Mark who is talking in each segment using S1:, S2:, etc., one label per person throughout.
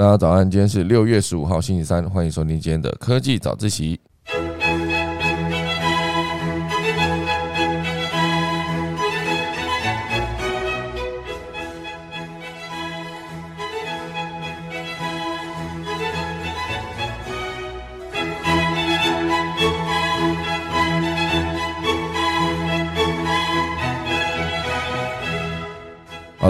S1: 大家早安，今天是六月十五号星期三，欢迎收听今天的科技早自习。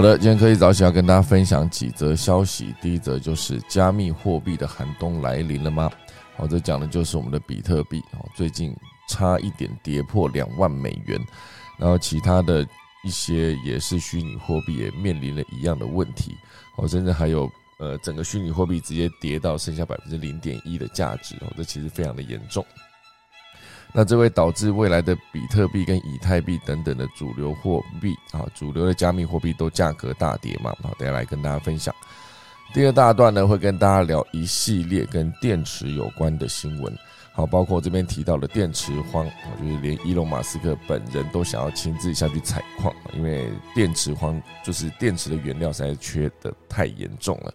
S1: 好的，今天科技早起要跟大家分享几则消息。第一则就是加密货币的寒冬来临了吗？好，这讲的就是我们的比特币哦，最近差一点跌破两万美元，然后其他的一些也是虚拟货币也面临了一样的问题哦，甚至还有呃整个虚拟货币直接跌到剩下百分之零点一的价值哦，这其实非常的严重。那这会导致未来的比特币跟以太币等等的主流货币啊，主流的加密货币都价格大跌嘛？好，等下来跟大家分享。第二大段呢，会跟大家聊一系列跟电池有关的新闻，好，包括这边提到的电池荒，就是连伊隆马斯克本人都想要亲自下去采矿，因为电池荒就是电池的原料实在缺的太严重了。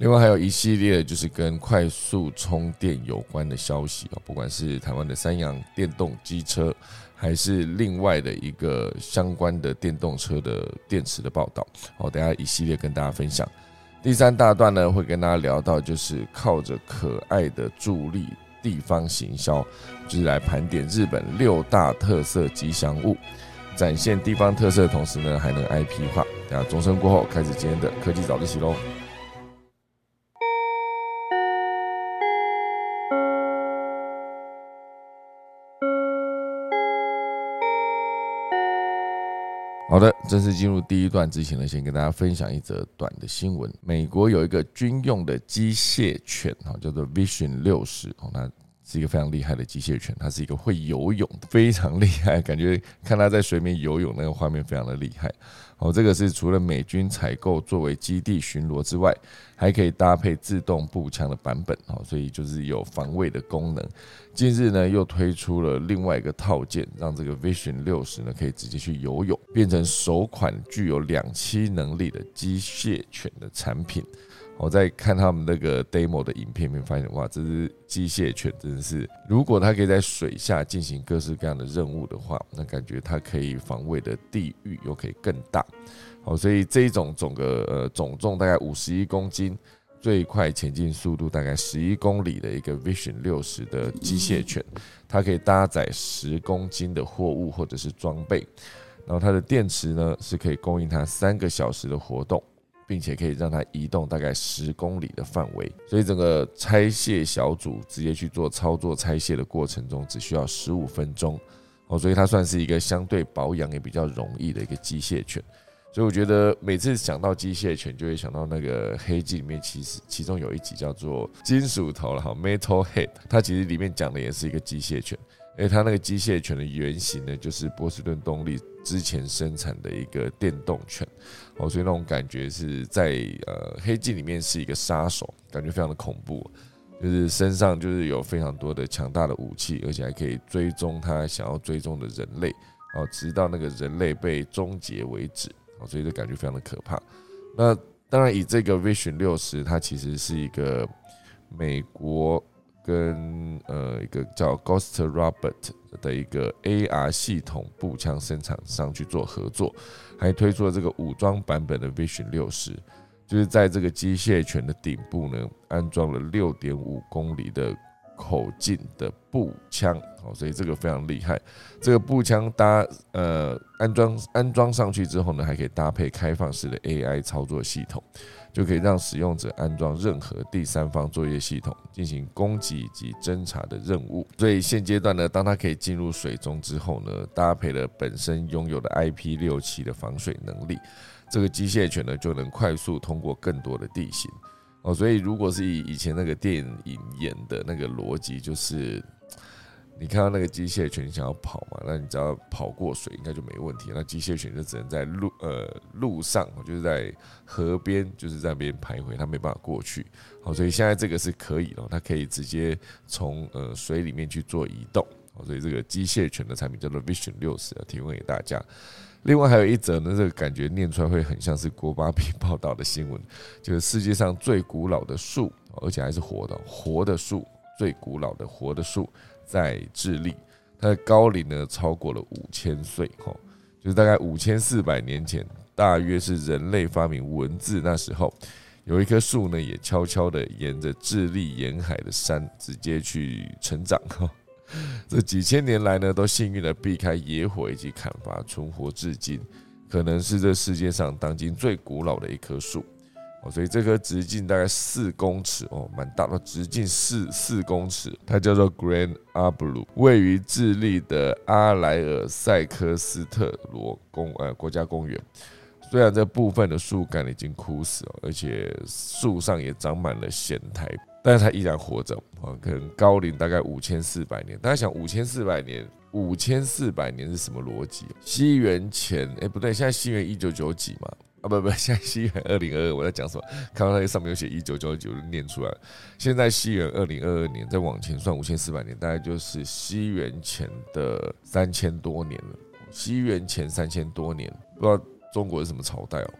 S1: 另外还有一系列就是跟快速充电有关的消息啊，不管是台湾的三洋电动机车，还是另外的一个相关的电动车的电池的报道，好，等下一系列跟大家分享。第三大段呢，会跟大家聊到就是靠着可爱的助力地方行销，就是来盘点日本六大特色吉祥物，展现地方特色的同时呢，还能 IP 化。等下钟声过后，开始今天的科技早自习喽。好的，正式进入第一段之前呢，先跟大家分享一则短的新闻。美国有一个军用的机械犬，哈，叫做 Vision 六十，哦，那是一个非常厉害的机械犬，它是一个会游泳，非常厉害，感觉看它在水面游泳那个画面非常的厉害。哦，这个是除了美军采购作为基地巡逻之外，还可以搭配自动步枪的版本，哦，所以就是有防卫的功能。近日呢，又推出了另外一个套件，让这个 Vision 六十呢可以直接去游泳，变成首款具有两栖能力的机械犬的产品。我在看他们那个 demo 的影片里面，发现哇，这只机械犬真的是，如果它可以在水下进行各式各样的任务的话，那感觉它可以防卫的地域又可以更大。好，所以这一种总个呃总重大概五十一公斤，最快前进速度大概十一公里的一个 Vision 六十的机械犬，它可以搭载十公斤的货物或者是装备，然后它的电池呢是可以供应它三个小时的活动。并且可以让它移动大概十公里的范围，所以整个拆卸小组直接去做操作拆卸的过程中，只需要十五分钟哦，所以它算是一个相对保养也比较容易的一个机械犬。所以我觉得每次想到机械犬，就会想到那个黑镜里面，其实其中有一集叫做金属头了哈，Metal Head，它其实里面讲的也是一个机械犬。因为它那个机械犬的原型呢，就是波士顿动力之前生产的一个电动犬，哦，所以那种感觉是在呃黑镜里面是一个杀手，感觉非常的恐怖，就是身上就是有非常多的强大的武器，而且还可以追踪他想要追踪的人类，哦，直到那个人类被终结为止，哦，所以就感觉非常的可怕。那当然以这个 Vision 六十，它其实是一个美国。跟呃一个叫 Ghost Robert 的一个 AR 系统步枪生产商去做合作，还推出了这个武装版本的 Vision 六十，就是在这个机械犬的顶部呢安装了六点五公里的口径的步枪，哦，所以这个非常厉害。这个步枪搭呃安装安装上去之后呢，还可以搭配开放式的 AI 操作系统。就可以让使用者安装任何第三方作业系统进行攻击以及侦查的任务。所以现阶段呢，当它可以进入水中之后呢，搭配了本身拥有的 IP 六七的防水能力，这个机械犬呢就能快速通过更多的地形。哦，所以如果是以以前那个电影演的那个逻辑，就是。你看到那个机械犬想要跑嘛？那你只要跑过水，应该就没问题。那机械犬就只能在路呃路上，就是在河边，就是在那边徘徊，它没办法过去。好，所以现在这个是可以的，它可以直接从呃水里面去做移动。好，所以这个机械犬的产品叫做 Vision 六十，提供给大家。另外还有一则呢，这个感觉念出来会很像是国巴比报道的新闻，就是世界上最古老的树，而且还是活的，活的树，最古老的活的树在智利，它的高龄呢超过了五千岁，哈，就是大概五千四百年前，大约是人类发明文字那时候，有一棵树呢也悄悄的沿着智利沿海的山直接去成长，哈。这几千年来呢，都幸运的避开野火以及砍伐，存活至今，可能是这世界上当今最古老的一棵树哦。所以这棵直径大概四公尺哦，蛮大的，直径四四公尺。它叫做 Grand Arbu，位于智利的阿莱尔塞科斯特罗公呃国家公园。虽然这部分的树干已经枯死了，而且树上也长满了藓苔。但是它依然活着啊，可能高龄大概五千四百年。大家想，五千四百年，五千四百年是什么逻辑？西元前，哎，不对，现在西元一九九几嘛？啊，不不，现在西元二零二二。我在讲什么？看到那个上面有写一九九九，就念出来。现在西元二零二二年，再往前算五千四百年，大概就是西元前的三千多年了。西元前三千多年，不知道中国是什么朝代哦？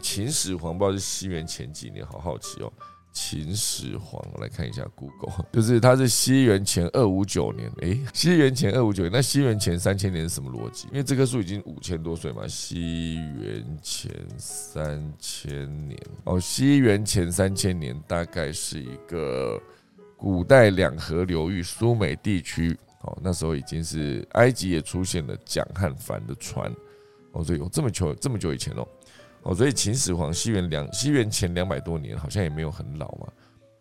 S1: 秦始皇不知道是西元前几年，好好奇哦。秦始皇，我来看一下 Google，就是他是西元前二五九年，诶，西元前二五九年，那西元前三千年是什么逻辑？因为这棵树已经五千多岁嘛，西元前三千年，哦，西元前三千年大概是一个古代两河流域苏美地区，哦，那时候已经是埃及也出现了桨和帆的船，哦，所以有这么久这么久以前哦。哦，所以秦始皇西元两西元前两百多年，好像也没有很老嘛。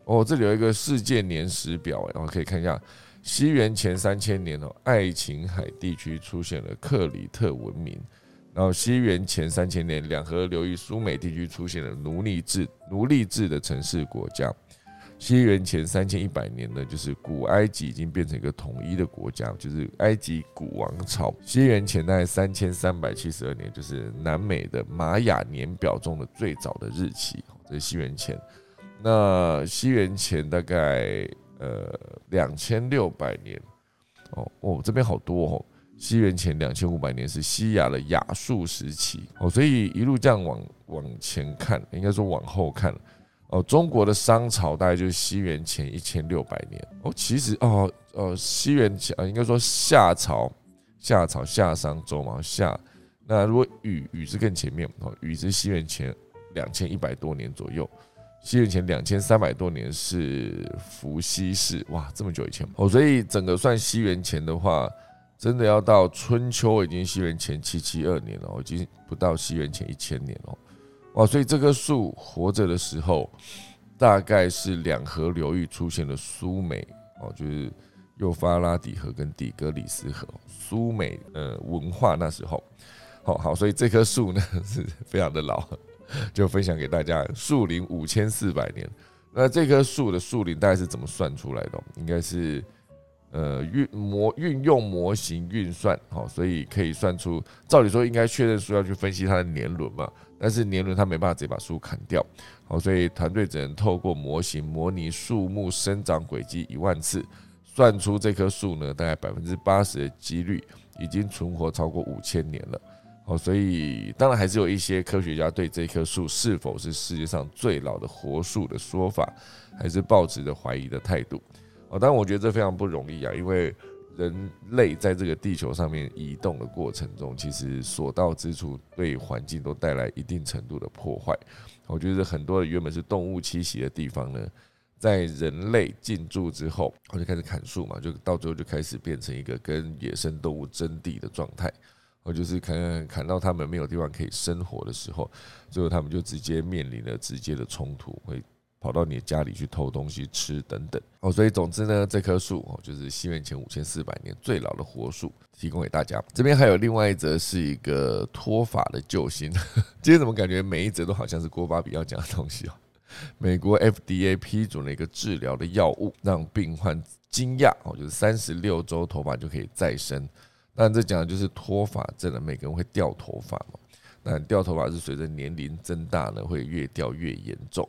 S1: 哦，这里有一个世界年史表，然后可以看一下，西元前三千年哦，爱琴海地区出现了克里特文明，然后西元前三千年，两河流域苏美地区出现了奴隶制奴隶制的城市国家。西元前三千一百年呢，就是古埃及已经变成一个统一的国家，就是埃及古王朝。西元前大概三千三百七十二年，就是南美的玛雅年表中的最早的日期，这是西元前。那西元前大概呃两千六百年，哦哦，这边好多哦。西元前两千五百年是西亚的亚述时期，哦，所以一路这样往往前看，应该说往后看。哦，中国的商朝大概就是西元前一千六百年。哦，其实哦，呃，西元前啊，应该说夏朝，夏朝夏商周嘛，夏。那如果禹禹是更前面哦，禹是西元前两千一百多年左右，西元前两千三百多年是伏羲氏，哇，这么久以前哦，所以整个算西元前的话，真的要到春秋已经西元前七七二年了，已经不到西元前一千年了。哦，所以这棵树活着的时候，大概是两河流域出现了苏美哦，就是幼发拉底河跟底格里斯河，苏美呃文化那时候，好好，所以这棵树呢 是非常的老，就分享给大家。树龄五千四百年，那这棵树的树龄大概是怎么算出来的？应该是呃运模运用模型运算，好，所以可以算出，照理说应该确认书要去分析它的年轮嘛。但是年轮它没办法直接把树砍掉，好，所以团队只能透过模型模拟树木生长轨迹一万次，算出这棵树呢大概百分之八十的几率已经存活超过五千年了，好，所以当然还是有一些科学家对这棵树是否是世界上最老的活树的说法，还是抱持着怀疑的态度，哦，但我觉得这非常不容易啊，因为。人类在这个地球上面移动的过程中，其实所到之处对环境都带来一定程度的破坏。我觉得很多原本是动物栖息的地方呢，在人类进驻之后，我就开始砍树嘛，就到最后就开始变成一个跟野生动物争地的状态。我就是砍砍到他们没有地方可以生活的时候，最后他们就直接面临了直接的冲突，会。跑到你的家里去偷东西吃等等哦，所以总之呢，这棵树哦，就是西元前五千四百年最老的活树，提供给大家。这边还有另外一则是一个脱发的救星，今天怎么感觉每一则都好像是郭巴比要讲的东西哦？美国 FDA 批准了一个治疗的药物，让病患惊讶哦，就是三十六周头发就可以再生。但这讲的就是脱发症的，每个人会掉头发嘛？那掉头发是随着年龄增大呢，会越掉越严重。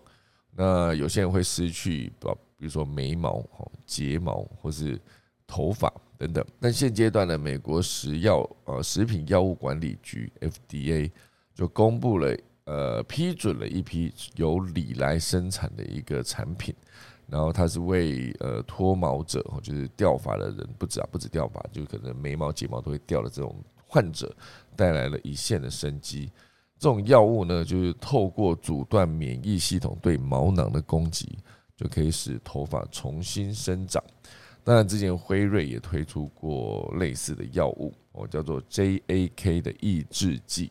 S1: 那有些人会失去，比比如说眉毛、哦睫毛或是头发等等。但现阶段呢，美国食药呃食品药物管理局 FDA 就公布了呃批准了一批由李来生产的一个产品，然后它是为呃脱毛者就是掉发的人，不止啊不止掉发，就可能眉毛睫毛都会掉的这种患者带来了一线的生机。这种药物呢，就是透过阻断免疫系统对毛囊的攻击，就可以使头发重新生长。当然，之前辉瑞也推出过类似的药物，哦，叫做 JAK 的抑制剂。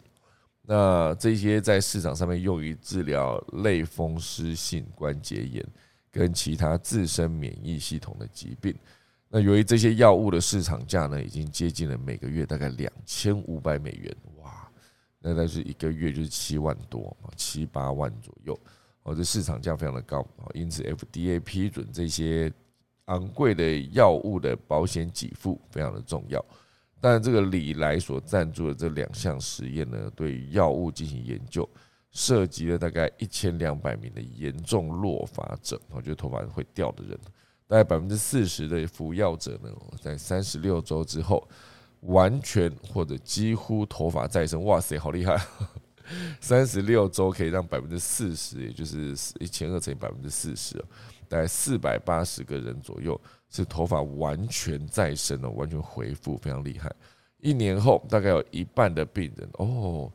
S1: 那这些在市场上面用于治疗类风湿性关节炎跟其他自身免疫系统的疾病。那由于这些药物的市场价呢，已经接近了每个月大概两千五百美元。那概是一个月就是七万多七八万左右哦，这市场价非常的高哦，因此 FDA 批准这些昂贵的药物的保险给付非常的重要。但这个李来所赞助的这两项实验呢，对药物进行研究，涉及了大概一千两百名的严重落发者，我觉得头发会掉的人，大概百分之四十的服药者呢，在三十六周之后。完全或者几乎头发再生，哇塞，好厉害！三十六周可以让百分之四十，也就是一千二乘以百分之四十，大概四百八十个人左右是头发完全再生了，完全恢复，非常厉害。一年后，大概有一半的病人哦，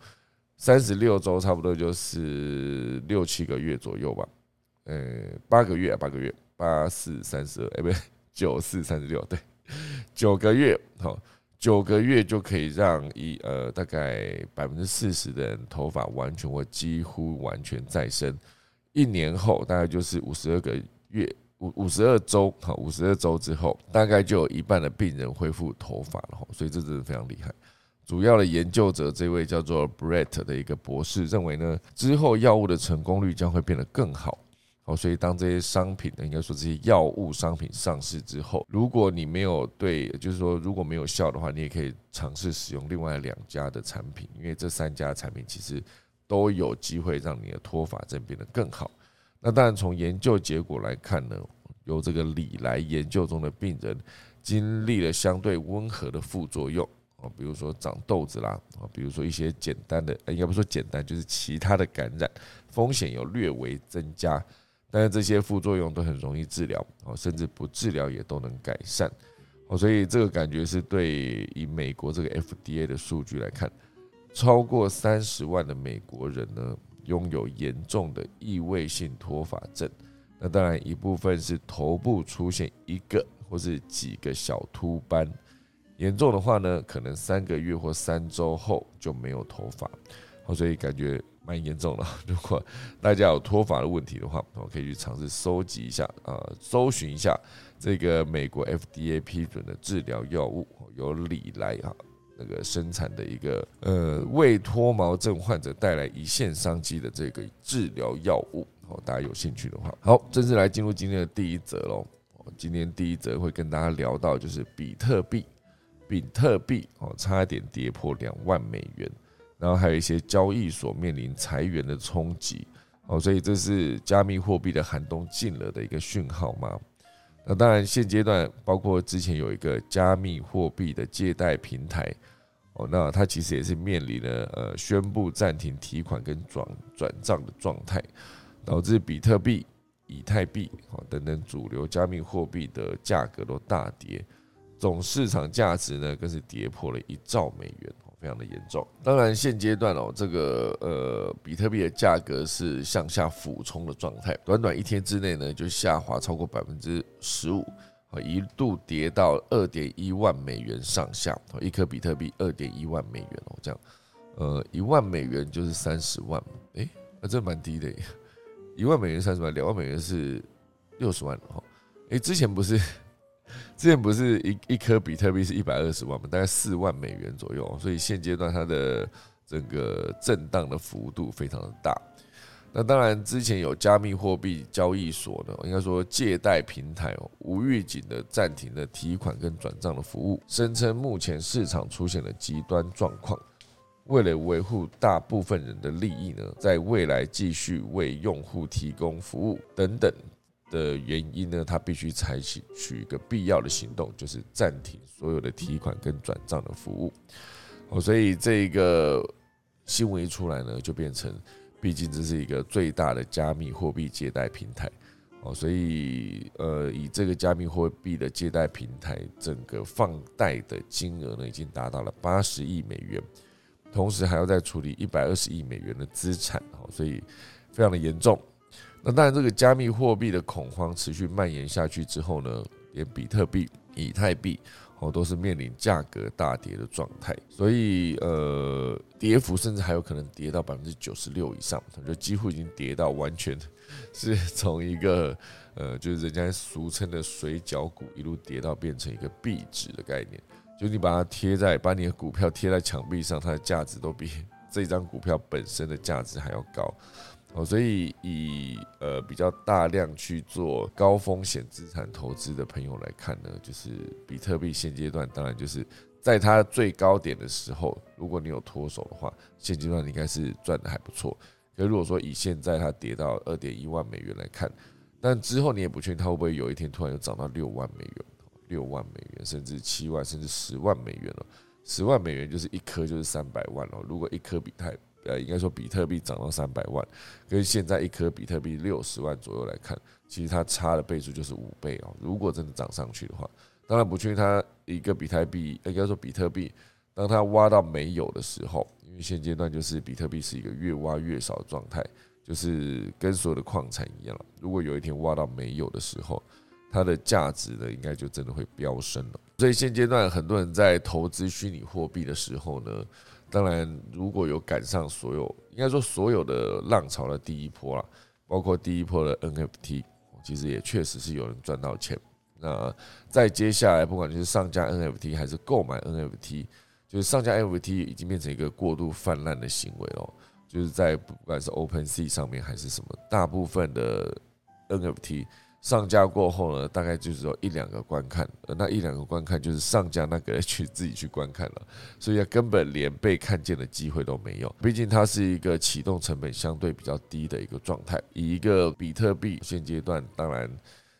S1: 三十六周差不多就是六七个月左右吧，呃，八个月，八个月，八四三十二，哎，不对，九四三十六，对，九个月，好。九个月就可以让一呃大概百分之四十的人头发完全或几乎完全再生，一年后大概就是五十二个月五五十二周好五十二周之后，大概就有一半的病人恢复头发了哈所以这真的非常厉害。主要的研究者这位叫做 Brett 的一个博士认为呢，之后药物的成功率将会变得更好。哦，所以当这些商品呢，应该说这些药物商品上市之后，如果你没有对，就是说如果没有效的话，你也可以尝试使用另外两家的产品，因为这三家产品其实都有机会让你的脱发症变得更好。那当然从研究结果来看呢，由这个李来研究中的病人经历了相对温和的副作用啊，比如说长痘子啦啊，比如说一些简单的，应该不说简单，就是其他的感染风险有略微增加。但是这些副作用都很容易治疗哦，甚至不治疗也都能改善哦，所以这个感觉是对以美国这个 FDA 的数据来看，超过三十万的美国人呢拥有严重的异位性脱发症。那当然一部分是头部出现一个或是几个小秃斑，严重的话呢，可能三个月或三周后就没有头发哦，所以感觉。蛮严重了，如果大家有脱发的问题的话，我可以去尝试收集一下啊，搜寻一下这个美国 FDA 批准的治疗药物，由李来啊那个生产的一个呃为脱毛症患者带来一线商机的这个治疗药物，哦，大家有兴趣的话，好，正式来进入今天的第一则喽。今天第一则会跟大家聊到就是比特币，比特币哦，差点跌破两万美元。然后还有一些交易所面临裁员的冲击，哦，所以这是加密货币的寒冬近了的一个讯号吗？那当然，现阶段包括之前有一个加密货币的借贷平台，哦，那它其实也是面临了呃宣布暂停提款跟转转账的状态，导致比特币、以太币哦等等主流加密货币的价格都大跌，总市场价值呢更是跌破了一兆美元。非常的严重。当然，现阶段哦，这个呃，比特币的价格是向下俯冲的状态，短短一天之内呢，就下滑超过百分之十五，啊，一度跌到二点一万美元上下，一颗比特币二点一万美元哦，这样，呃，一万美元就是三十万，诶，那这蛮低的，一万美元三十万，两万美元是六十万哈，诶，之前不是。之前不是一一颗比特币是一百二十万嘛，大概四万美元左右，所以现阶段它的整个震荡的幅度非常的大。那当然，之前有加密货币交易所呢，应该说借贷平台哦，无预警的暂停了提款跟转账的服务，声称目前市场出现了极端状况，为了维护大部分人的利益呢，在未来继续为用户提供服务等等。的原因呢，他必须采取取一个必要的行动，就是暂停所有的提款跟转账的服务。哦，所以这个新闻一出来呢，就变成，毕竟这是一个最大的加密货币借贷平台。哦，所以呃，以这个加密货币的借贷平台，整个放贷的金额呢，已经达到了八十亿美元，同时还要再处理一百二十亿美元的资产。哦，所以非常的严重。那当然，这个加密货币的恐慌持续蔓延下去之后呢，连比特币、以太币哦都是面临价格大跌的状态，所以呃，跌幅甚至还有可能跌到百分之九十六以上，就几乎已经跌到完全是从一个呃，就是人家俗称的水饺股一路跌到变成一个币值的概念，就你把它贴在把你的股票贴在墙壁上，它的价值都比这张股票本身的价值还要高。哦，所以以呃比较大量去做高风险资产投资的朋友来看呢，就是比特币现阶段当然就是在它最高点的时候，如果你有脱手的话，现阶段你应该是赚的还不错。可如果说以现在它跌到二点一万美元来看，但之后你也不确定它会不会有一天突然又涨到六万美元、六万美元，甚至七万，甚至十万美元了。十万美元就是一颗就是三百万了。如果一颗比特呃，应该说比特币涨到三百万，跟现在一颗比特币六十万左右来看，其实它差的倍数就是五倍哦。如果真的涨上去的话，当然不确定它一个比特币，应该说比特币，当它挖到没有的时候，因为现阶段就是比特币是一个越挖越少的状态，就是跟所有的矿产一样。如果有一天挖到没有的时候，它的价值呢，应该就真的会飙升了。所以现阶段很多人在投资虚拟货币的时候呢。当然，如果有赶上所有，应该说所有的浪潮的第一波啦，包括第一波的 NFT，其实也确实是有人赚到钱。那在接下来，不管就是上架 NFT 还是购买 NFT，就是上架 NFT 已经变成一个过度泛滥的行为哦。就是在不管是 OpenSea 上面还是什么，大部分的 NFT。上架过后呢，大概就是有一两个观看，那一两个观看就是上架那个去自己去观看了，所以根本连被看见的机会都没有。毕竟它是一个启动成本相对比较低的一个状态。以一个比特币现阶段，当然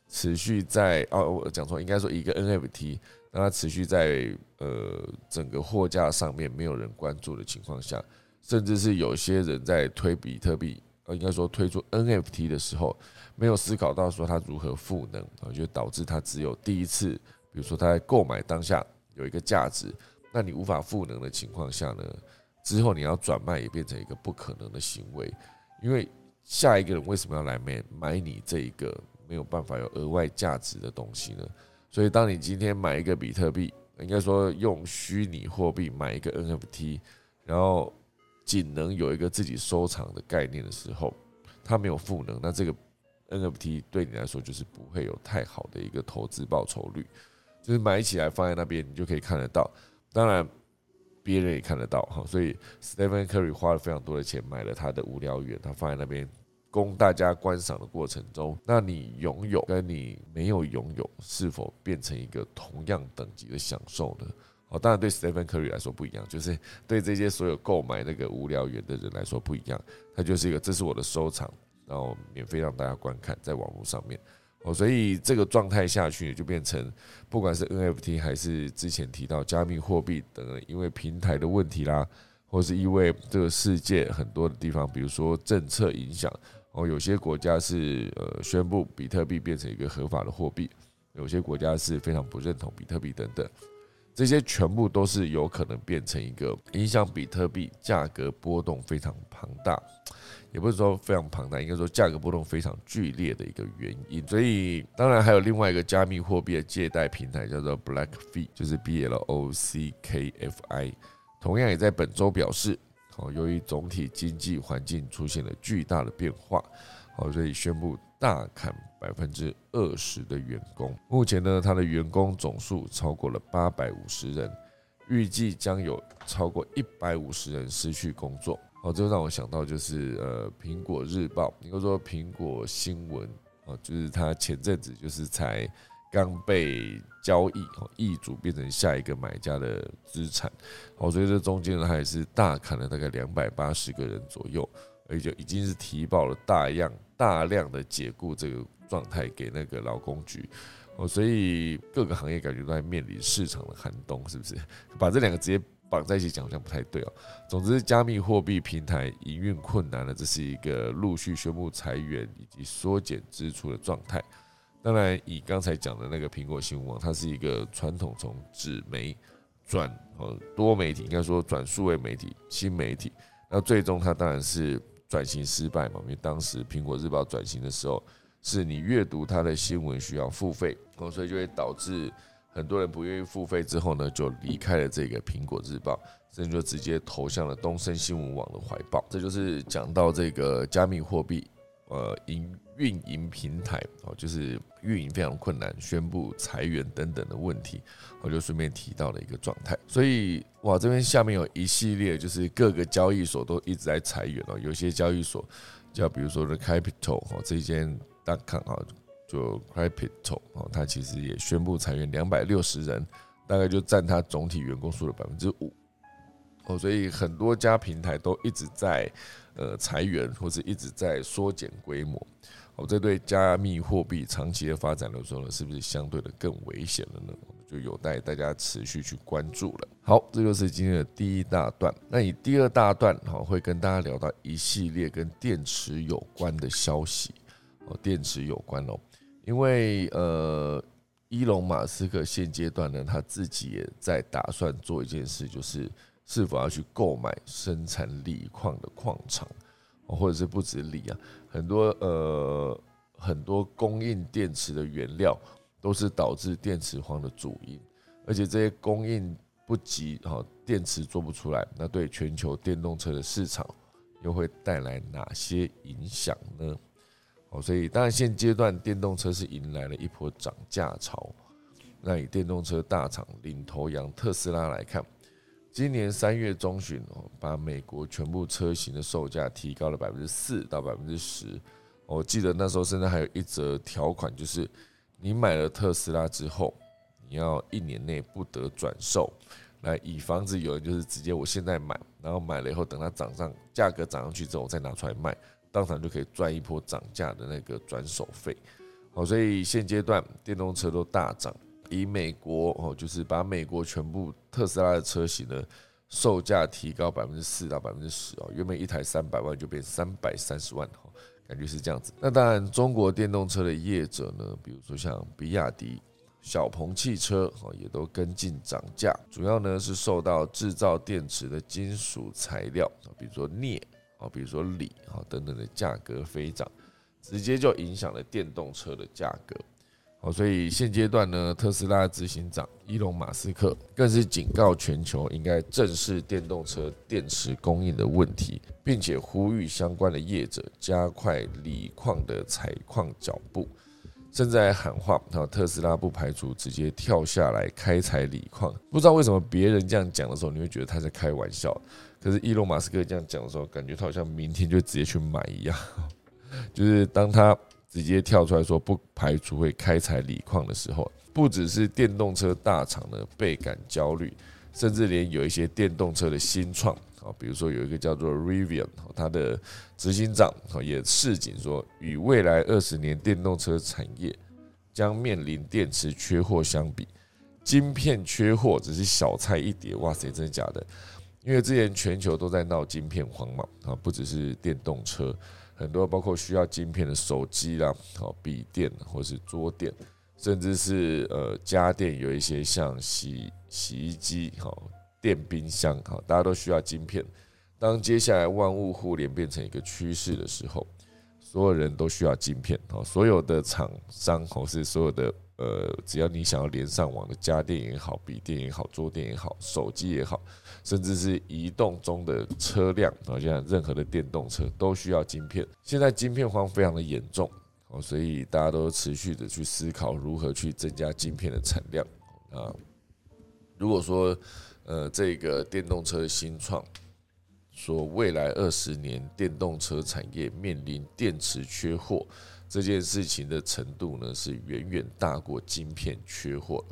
S1: 持续在哦，我讲错，应该说一个 NFT，让它持续在呃整个货架上面没有人关注的情况下，甚至是有些人在推比特币，呃，应该说推出 NFT 的时候。没有思考到说它如何赋能啊，就导致它只有第一次，比如说它在购买当下有一个价值，那你无法赋能的情况下呢，之后你要转卖也变成一个不可能的行为，因为下一个人为什么要来买买你这一个没有办法有额外价值的东西呢？所以当你今天买一个比特币，应该说用虚拟货币买一个 NFT，然后仅能有一个自己收藏的概念的时候，它没有赋能，那这个。NFT 对你来说就是不会有太好的一个投资报酬率，就是买起来放在那边，你就可以看得到。当然，别人也看得到哈。所以，Stephen Curry 花了非常多的钱买了他的无聊园，他放在那边供大家观赏的过程中，那你拥有跟你没有拥有，是否变成一个同样等级的享受呢？哦，当然对 Stephen Curry 来说不一样，就是对这些所有购买那个无聊园的人来说不一样。它就是一个，这是我的收藏。然后免费让大家观看，在网络上面哦，所以这个状态下去就变成，不管是 NFT 还是之前提到加密货币等，因为平台的问题啦，或是因为这个世界很多的地方，比如说政策影响哦，有些国家是呃宣布比特币变成一个合法的货币，有些国家是非常不认同比特币等等，这些全部都是有可能变成一个影响比特币价格波动非常庞大。也不是说非常庞大，应该说价格波动非常剧烈的一个原因。所以，当然还有另外一个加密货币的借贷平台叫做 Blackfi，就是 B L O C K F I，同样也在本周表示，哦，由于总体经济环境出现了巨大的变化，哦，所以宣布大砍百分之二十的员工。目前呢，它的员工总数超过了八百五十人，预计将有超过一百五十人失去工作。哦，这让我想到就是呃，苹果日报，应该说苹果新闻哦，就是它前阵子就是才刚被交易哦，易主变成下一个买家的资产，哦，所以这中间呢，它也是大砍了大概两百八十个人左右，而且已经是提报了大量大量的解雇这个状态给那个劳工局哦，所以各个行业感觉都在面临市场的寒冬，是不是？把这两个直接绑在一起讲好像不太对哦。总之，加密货币平台营运困难了，这是一个陆续宣布裁员以及缩减支出的状态。当然，以刚才讲的那个苹果新闻网，它是一个传统从纸媒转呃多媒体，应该说转数位媒体、新媒体。那最终它当然是转型失败嘛，因为当时苹果日报转型的时候，是你阅读它的新闻需要付费，所以就会导致很多人不愿意付费，之后呢就离开了这个苹果日报，甚至就直接投向了东森新闻网的怀抱。这就是讲到这个加密货币。呃，营运营平台哦，就是运营非常困难，宣布裁员等等的问题，我就顺便提到了一个状态。所以哇，这边下面有一系列，就是各个交易所都一直在裁员哦。有些交易所，叫比如说 The Capital 哦，这间大看啊，就 Capital 哦，它其实也宣布裁员两百六十人，大概就占它总体员工数的百分之五哦。所以很多家平台都一直在。呃，裁员或者一直在缩减规模，哦，这对加密货币长期的发展来说呢，是不是相对的更危险了呢？就有待大家持续去关注了。好，这就是今天的第一大段。那以第二大段，哈，会跟大家聊到一系列跟电池有关的消息，哦，电池有关哦，因为呃，伊隆马斯克现阶段呢，他自己也在打算做一件事，就是。是否要去购买生产锂矿的矿场，或者是不止锂啊，很多呃很多供应电池的原料都是导致电池荒的主因，而且这些供应不及，哈，电池做不出来，那对全球电动车的市场又会带来哪些影响呢？哦，所以当然现阶段电动车是迎来了一波涨价潮，那以电动车大厂领头羊特斯拉来看。今年三月中旬哦，把美国全部车型的售价提高了百分之四到百分之十。我记得那时候甚至还有一则条款，就是你买了特斯拉之后，你要一年内不得转售，来以防止有人就是直接我现在买，然后买了以后等它涨上价格涨上去之后，我再拿出来卖，当场就可以赚一波涨价的那个转手费。好，所以现阶段电动车都大涨。以美国哦，就是把美国全部特斯拉的车型呢，售价提高百分之四到百分之十哦，原本一台三百万就变三百三十万哦，感觉是这样子。那当然，中国电动车的业者呢，比如说像比亚迪、小鹏汽车哦，也都跟进涨价，主要呢是受到制造电池的金属材料，比如说镍啊，比如说锂啊等等的价格飞涨，直接就影响了电动车的价格。哦，所以现阶段呢，特斯拉执行长伊隆马斯克更是警告全球应该正视电动车电池供应的问题，并且呼吁相关的业者加快锂矿的采矿脚步，正在喊话，啊，特斯拉不排除直接跳下来开采锂矿。不知道为什么别人这样讲的时候，你会觉得他在开玩笑，可是伊隆马斯克这样讲的时候，感觉他好像明天就直接去买一样，就是当他。直接跳出来说不排除会开采锂矿的时候，不只是电动车大厂呢倍感焦虑，甚至连有一些电动车的新创啊，比如说有一个叫做 Rivian，它的执行长也示警说，与未来二十年电动车产业将面临电池缺货相比，晶片缺货只是小菜一碟。哇塞，真的假的？因为之前全球都在闹晶片荒嘛，啊，不只是电动车。很多包括需要晶片的手机啦，笔电或是桌垫，甚至是呃家电，有一些像洗洗衣机、好电冰箱，好大家都需要晶片。当接下来万物互联变成一个趋势的时候，所有人都需要晶片，好所有的厂商或是所有的呃，只要你想要连上网的家电也好，笔电也好，桌电也好，手机也好。甚至是移动中的车辆啊，像任何的电动车都需要晶片。现在晶片荒非常的严重哦，所以大家都持续的去思考如何去增加晶片的产量啊。如果说呃这个电动车新创说未来二十年电动车产业面临电池缺货这件事情的程度呢，是远远大过晶片缺货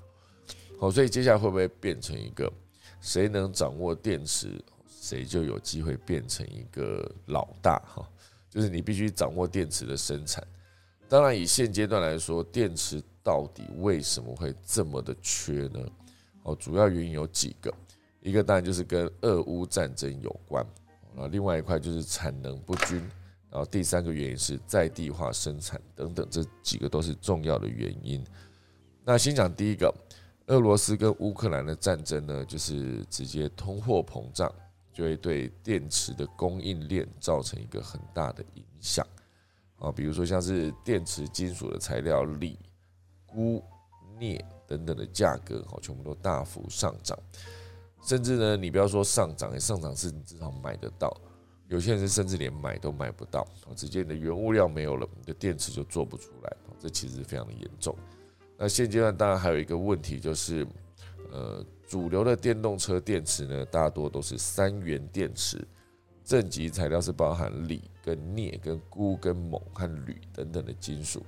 S1: 好，所以接下来会不会变成一个？谁能掌握电池，谁就有机会变成一个老大哈。就是你必须掌握电池的生产，当然，以现阶段来说，电池到底为什么会这么的缺呢？哦，主要原因有几个，一个当然就是跟俄乌战争有关，啊，另外一块就是产能不均，然后第三个原因是在地化生产等等，这几个都是重要的原因。那先讲第一个，俄罗斯跟乌克兰的战争呢，就是直接通货膨胀，就会对电池的供应链造成一个很大的影响啊，比如说像是电池金属的材料锂、钴、镍。等等的价格哦，全部都大幅上涨，甚至呢，你不要说上涨，上涨是你至少买得到，有些人甚至连买都买不到，直接你的原物料没有了，你的电池就做不出来，这其实非常的严重。那现阶段当然还有一个问题就是，呃，主流的电动车电池呢，大多都是三元电池，正极材料是包含锂、跟镍、跟钴、跟锰和铝等等的金属。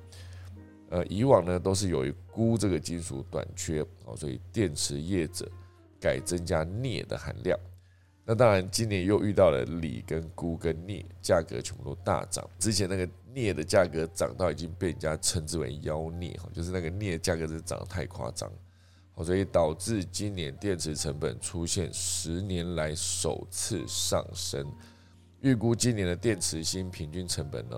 S1: 呃，以往呢都是由于钴这个金属短缺哦，所以电池业者改增加镍的含量。那当然，今年又遇到了锂跟钴跟镍价格全部都大涨。之前那个镍的价格涨到已经被人家称之为妖镍哈，就是那个镍价格是涨得太夸张，所以导致今年电池成本出现十年来首次上升。预估今年的电池芯平均成本呢？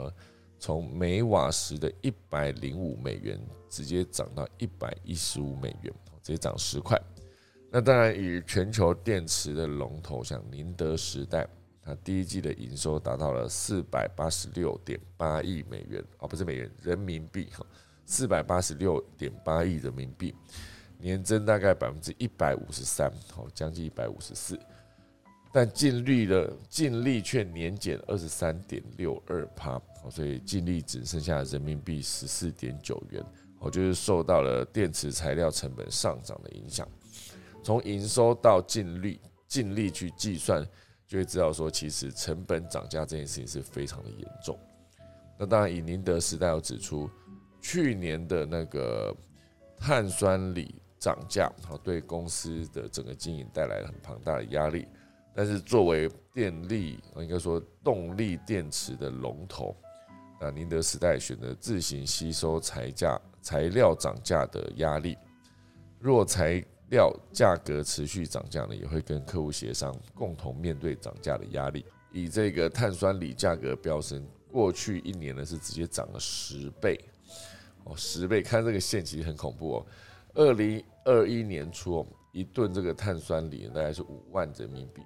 S1: 从每瓦时的一百零五美元直接涨到一百一十五美元，直接涨十块。那当然，以全球电池的龙头像宁德时代，它第一季的营收达到了四百八十六点八亿美元，哦，不是美元，人民币哈，四百八十六点八亿人民币，年增大概百分之一百五十三，好，将近一百五十四。但净利的净利却年减二十三点六二趴，所以净利只剩下人民币十四点九元，我就是受到了电池材料成本上涨的影响。从营收到净利净利去计算，就会知道说，其实成本涨价这件事情是非常的严重。那当然，以宁德时代有指出，去年的那个碳酸锂涨价，好对公司的整个经营带来了很庞大的压力。但是作为电力，应该说动力电池的龙头，那宁德时代选择自行吸收材价材料涨价的压力。若材料价格持续涨价呢，也会跟客户协商，共同面对涨价的压力。以这个碳酸锂价格飙升，过去一年呢是直接涨了十倍哦，十倍，看这个线其实很恐怖哦。二零二一年初，一吨这个碳酸锂大概是五万人民币。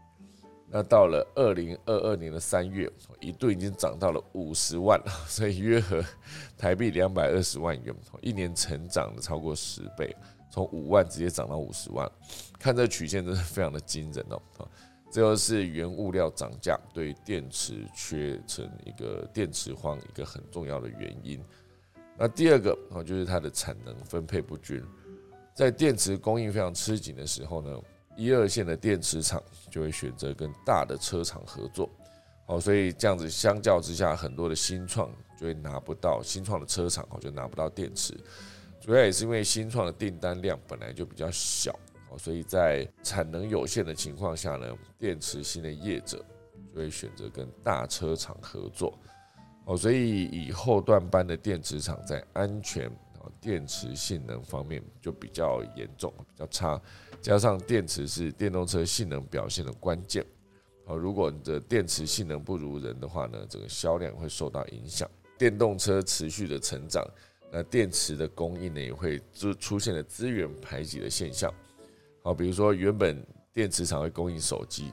S1: 那到了二零二二年的三月，一度已经涨到了五十万，所以约合台币两百二十万元，一年成长了超过十倍，从五万直接涨到五十万，看这曲线真是非常的惊人哦。啊这又是原物料涨价对电池缺成一个电池荒一个很重要的原因。那第二个啊，就是它的产能分配不均，在电池供应非常吃紧的时候呢。一二线的电池厂就会选择跟大的车厂合作，哦，所以这样子相较之下，很多的新创就会拿不到新创的车厂哦，就拿不到电池。主要也是因为新创的订单量本来就比较小，哦，所以在产能有限的情况下呢，电池新的业者就会选择跟大车厂合作，哦，所以以后段班的电池厂在安全。电池性能方面就比较严重，比较差，加上电池是电动车性能表现的关键。好，如果你的电池性能不如人的话呢，整个销量会受到影响。电动车持续的成长，那电池的供应呢也会出出现了资源排挤的现象。好，比如说原本电池厂会供应手机，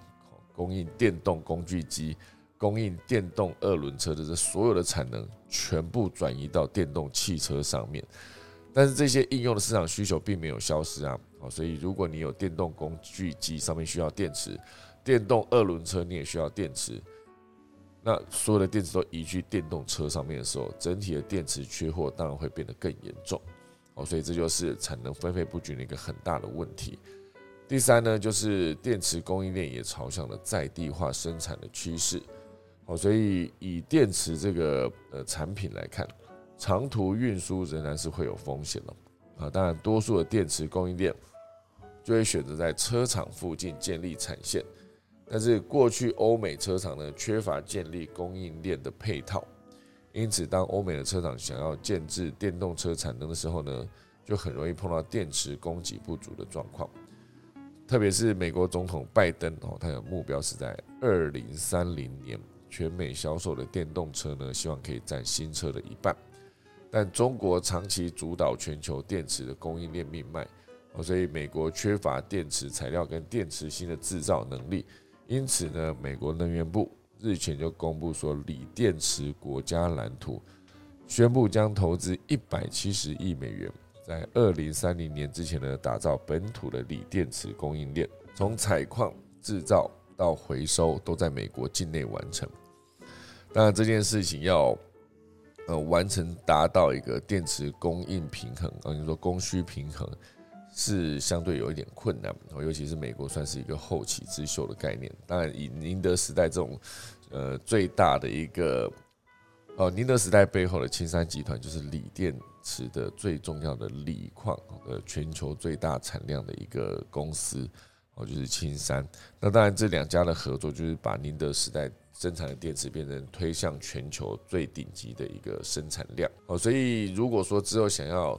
S1: 供应电动工具机。供应电动二轮车的这所有的产能全部转移到电动汽车上面，但是这些应用的市场需求并没有消失啊！好，所以如果你有电动工具机上面需要电池，电动二轮车你也需要电池，那所有的电池都移去电动车上面的时候，整体的电池缺货当然会变得更严重。哦，所以这就是产能分配不均的一个很大的问题。第三呢，就是电池供应链也朝向了在地化生产的趋势。哦，所以以电池这个呃产品来看，长途运输仍然是会有风险的啊。当然，多数的电池供应链就会选择在车厂附近建立产线，但是过去欧美车厂呢缺乏建立供应链的配套，因此，当欧美的车厂想要建制电动车产能的时候呢，就很容易碰到电池供给不足的状况。特别是美国总统拜登哦，他有目标是在二零三零年全美销售的电动车呢，希望可以占新车的一半。但中国长期主导全球电池的供应链命脉，所以美国缺乏电池材料跟电池芯的制造能力。因此呢，美国能源部。日前就公布说，锂电池国家蓝图宣布将投资一百七十亿美元，在二零三零年之前呢，打造本土的锂电池供应链，从采矿、制造到回收都在美国境内完成。当然，这件事情要呃完成达到一个电池供应平衡，啊，你说供需平衡。是相对有一点困难，尤其是美国算是一个后起之秀的概念。当然，以宁德时代这种，呃，最大的一个，哦，宁德时代背后的青山集团就是锂电池的最重要的锂矿，呃，全球最大产量的一个公司，哦，就是青山。那当然，这两家的合作就是把宁德时代生产的电池变成推向全球最顶级的一个生产量。哦，所以如果说之后想要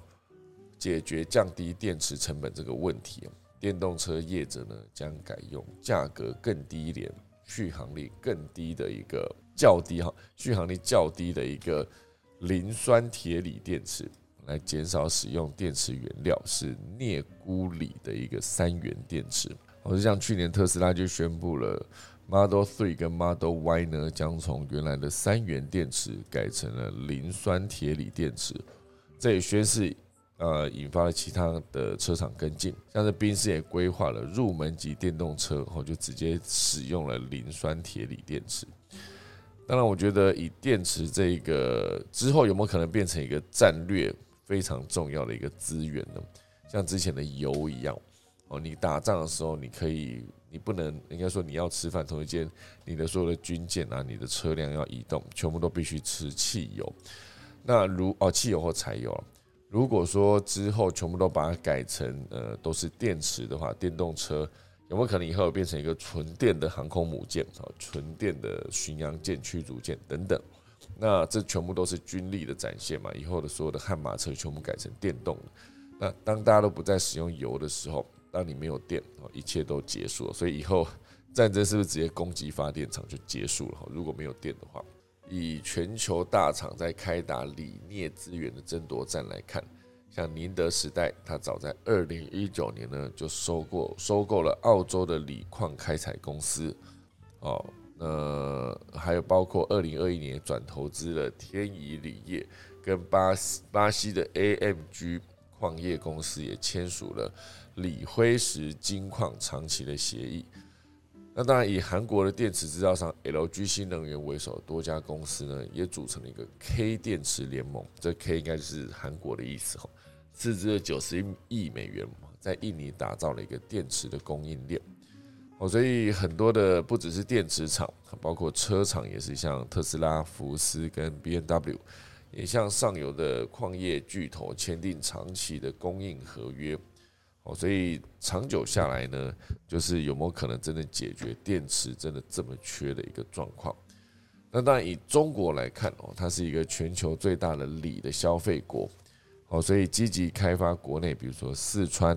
S1: 解决降低电池成本这个问题电动车业者呢将改用价格更低廉、续航力更低的一个较低哈续航力较低的一个磷酸铁锂电池，来减少使用电池原料是镍钴锂的一个三元电池。好，就像去年特斯拉就宣布了 Model Three 跟 Model Y 呢将从原来的三元电池改成了磷酸铁锂电池，这也宣示。呃，引发了其他的车厂跟进，像是宾士也规划了入门级电动车，后就直接使用了磷酸铁锂电池。当然，我觉得以电池这个之后有没有可能变成一个战略非常重要的一个资源呢？像之前的油一样，哦，你打仗的时候，你可以，你不能应该说你要吃饭，同一间你的所有的军舰啊，你的车辆要移动，全部都必须吃汽油。那如哦，汽油或柴油。如果说之后全部都把它改成呃都是电池的话，电动车有没有可能以后变成一个纯电的航空母舰啊，纯电的巡洋舰、驱逐舰等等？那这全部都是军力的展现嘛？以后的所有的悍马车全部改成电动的。那当大家都不再使用油的时候，当你没有电哦，一切都结束了。所以以后战争是不是直接攻击发电厂就结束了？如果没有电的话。以全球大厂在开打锂镍资源的争夺战来看，像宁德时代，它早在二零一九年呢就收购收购了澳洲的锂矿开采公司，哦，呃，还有包括二零二一年转投资了天怡锂业，跟巴巴西的 AMG 矿业公司也签署了锂辉石金矿长期的协议。那当然，以韩国的电池制造商 LG 新能源为首，多家公司呢也组成了一个 K 电池联盟。这 K 应该就是韩国的意思哈，斥资了九十亿美元，在印尼打造了一个电池的供应链。哦，所以很多的不只是电池厂，包括车厂也是像特斯拉、福斯跟 B N W，也向上游的矿业巨头签订长期的供应合约。哦，所以长久下来呢，就是有没有可能真的解决电池真的这么缺的一个状况？那当然，以中国来看哦，它是一个全球最大的锂的消费国，哦，所以积极开发国内，比如说四川，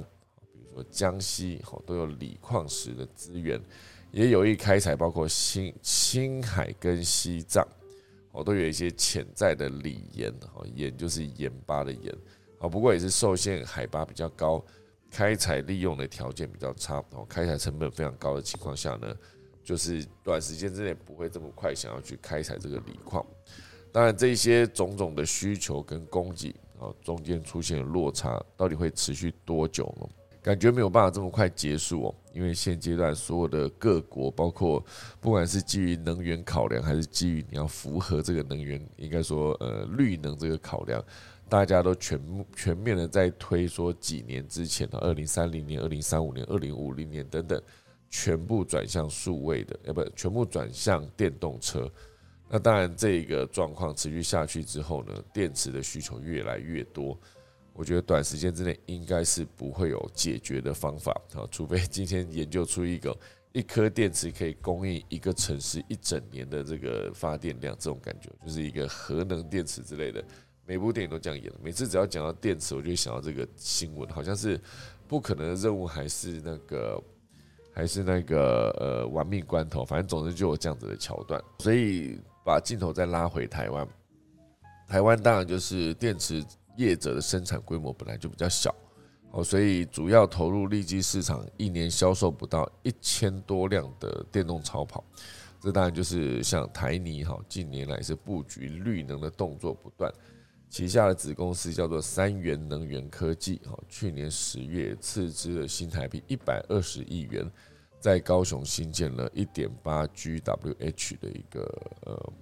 S1: 比如说江西，哦，都有锂矿石的资源，也有意开采，包括青青海跟西藏，哦，都有一些潜在的锂盐，哦，盐就是盐巴的盐，啊，不过也是受限海拔比较高。开采利用的条件比较差，哦，开采成本非常高的情况下呢，就是短时间之内不会这么快想要去开采这个锂矿。当然，这些种种的需求跟供给，啊，中间出现了落差，到底会持续多久呢？感觉没有办法这么快结束哦，因为现阶段所有的各国，包括不管是基于能源考量，还是基于你要符合这个能源，应该说呃绿能这个考量。大家都全全面的在推说，几年之前的二零三零年、二零三五年、二零五零年等等，全部转向数位的，要不全部转向电动车。那当然，这个状况持续下去之后呢，电池的需求越来越多，我觉得短时间之内应该是不会有解决的方法啊，除非今天研究出一个一颗电池可以供应一个城市一整年的这个发电量，这种感觉就是一个核能电池之类的。每部电影都这样演，每次只要讲到电池，我就想到这个新闻，好像是不可能的任务，还是那个，还是那个呃玩命关头，反正总之就有这样子的桥段。所以把镜头再拉回台湾，台湾当然就是电池业者的生产规模本来就比较小。哦，所以主要投入利基市场，一年销售不到一千多辆的电动超跑，这当然就是像台泥哈，近年来是布局绿能的动作不断，旗下的子公司叫做三元能源科技哈，去年十月斥资了新台币一百二十亿元，在高雄新建了一点八 GWh 的一个呃。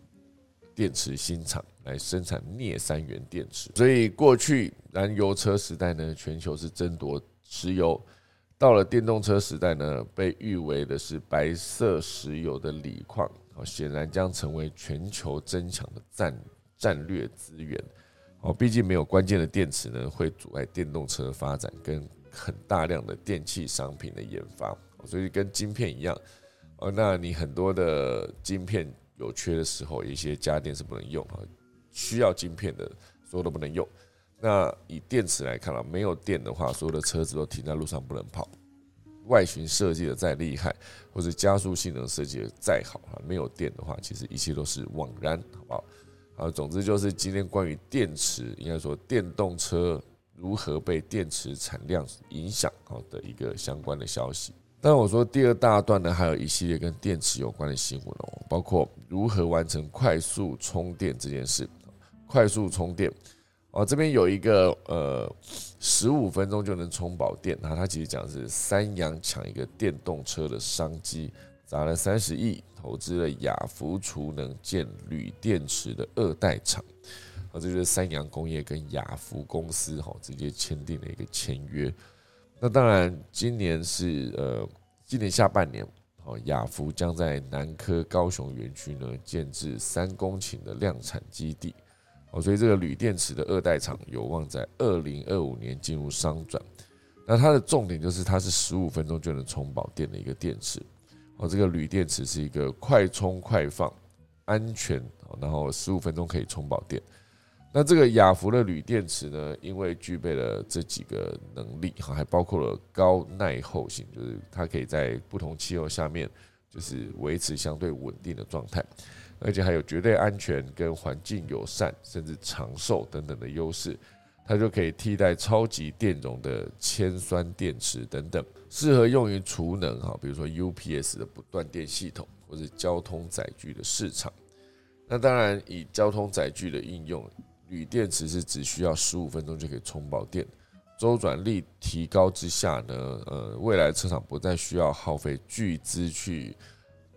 S1: 电池新厂来生产镍三元电池，所以过去燃油车时代呢，全球是争夺石油；到了电动车时代呢，被誉为的是白色石油的锂矿，哦，显然将成为全球争抢的战战略资源。哦，毕竟没有关键的电池呢，会阻碍电动车发展跟很大量的电器商品的研发。所以跟晶片一样，哦，那你很多的晶片。有缺的时候，一些家电是不能用啊，需要晶片的所有都不能用。那以电池来看啊，没有电的话，所有的车子都停在路上不能跑。外形设计的再厉害，或者加速性能设计的再好啊，没有电的话，其实一切都是枉然，好不好？啊，总之就是今天关于电池，应该说电动车如何被电池产量影响好的一个相关的消息。但我说第二大段呢，还有一系列跟电池有关的新闻哦，包括如何完成快速充电这件事。快速充电哦，这边有一个呃，十五分钟就能充饱电啊。它其实讲是三洋抢一个电动车的商机，砸了三十亿投资了亚福储能建铝电池的二代厂。啊，这就是三洋工业跟亚福公司哈直接签订了一个签约。那当然，今年是呃，今年下半年，哦，雅福将在南科高雄园区呢建置三公顷的量产基地，哦，所以这个铝电池的二代厂有望在二零二五年进入商转。那它的重点就是它是十五分钟就能充饱电的一个电池，哦，这个铝电池是一个快充快放、安全，然后十五分钟可以充饱电。那这个雅福的铝电池呢，因为具备了这几个能力，哈，还包括了高耐候性，就是它可以在不同气候下面，就是维持相对稳定的状态，而且还有绝对安全跟环境友善，甚至长寿等等的优势，它就可以替代超级电容的铅酸电池等等，适合用于储能，哈，比如说 UPS 的不断电系统或者交通载具的市场。那当然，以交通载具的应用。铝电池是只需要十五分钟就可以充饱电，周转力提高之下呢，呃，未来车厂不再需要耗费巨资去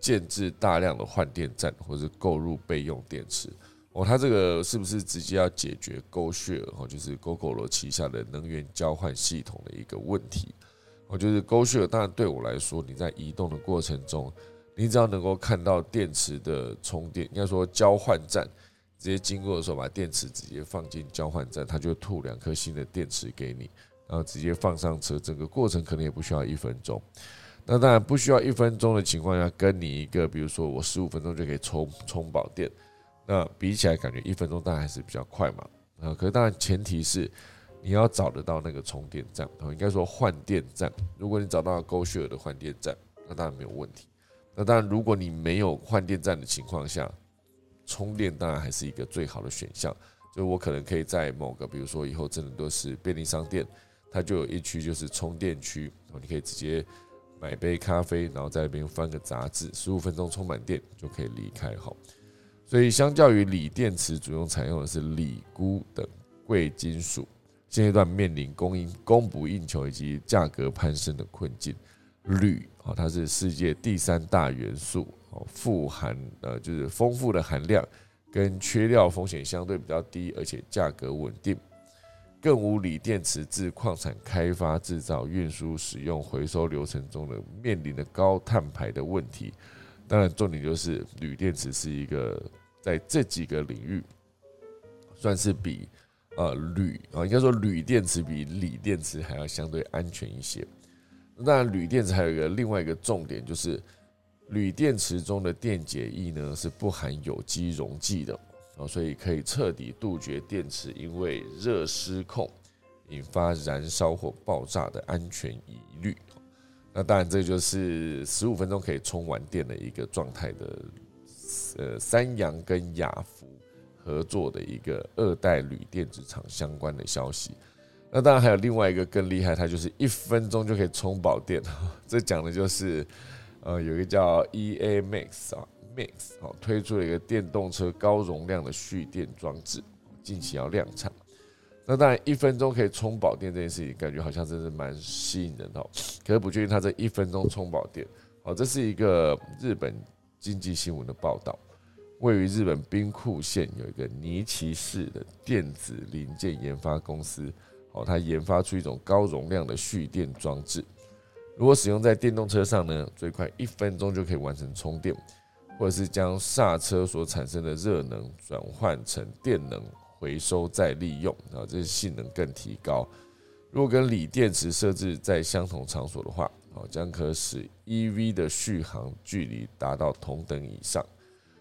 S1: 建置大量的换电站或者购入备用电池。哦，它这个是不是直接要解决 GoShare，就是 GoGo 旗下的能源交换系统的一个问题？我就是 GoShare，当然对我来说，你在移动的过程中，你只要能够看到电池的充电，应该说交换站。直接经过的时候，把电池直接放进交换站，它就吐两颗新的电池给你，然后直接放上车。整个过程可能也不需要一分钟。那当然不需要一分钟的情况下，跟你一个，比如说我十五分钟就可以充充饱电，那比起来感觉一分钟当然还是比较快嘛。啊，可是当然前提是你要找得到那个充电站，应该说换电站。如果你找到高血尔的换电站，那当然没有问题。那当然，如果你没有换电站的情况下，充电当然还是一个最好的选项，就我可能可以在某个，比如说以后真的都是便利商店，它就有一区就是充电区，你可以直接买杯咖啡，然后在那边翻个杂志，十五分钟充满电就可以离开。好，所以相较于锂电池，主用采用的是锂钴等贵金属，现阶段面临供应供不应求以及价格攀升的困境。铝啊，它是世界第三大元素。哦，富含呃就是丰富的含量，跟缺料风险相对比较低，而且价格稳定，更无锂电池自矿产开发、制造、运输、使用、回收流程中的面临的高碳排的问题。当然，重点就是铝电池是一个在这几个领域，算是比呃铝啊，应该说铝电池比锂电池还要相对安全一些。那，铝电池还有一个另外一个重点，就是铝电池中的电解液呢是不含有机溶剂的啊，所以可以彻底杜绝电池因为热失控引发燃烧或爆炸的安全疑虑。那当然，这就是十五分钟可以充完电的一个状态的，呃，三洋跟雅福合作的一个二代铝电池厂相关的消息。那当然还有另外一个更厉害，它就是一分钟就可以充饱电。这讲的就是，呃，有一个叫 E A Max 啊，Max 哦，推出了一个电动车高容量的蓄电装置，近期要量产。那当然，一分钟可以充饱电这件事情，感觉好像真是蛮吸引人的。可是不确定它这一分钟充饱电。好，这是一个日本经济新闻的报道。位于日本兵库县有一个尼奇市的电子零件研发公司。哦，它研发出一种高容量的蓄电装置，如果使用在电动车上呢，最快一分钟就可以完成充电，或者是将刹车所产生的热能转换成电能回收再利用，啊，这性能更提高。如果跟锂电池设置在相同场所的话，哦，将可使 EV 的续航距离达到同等以上。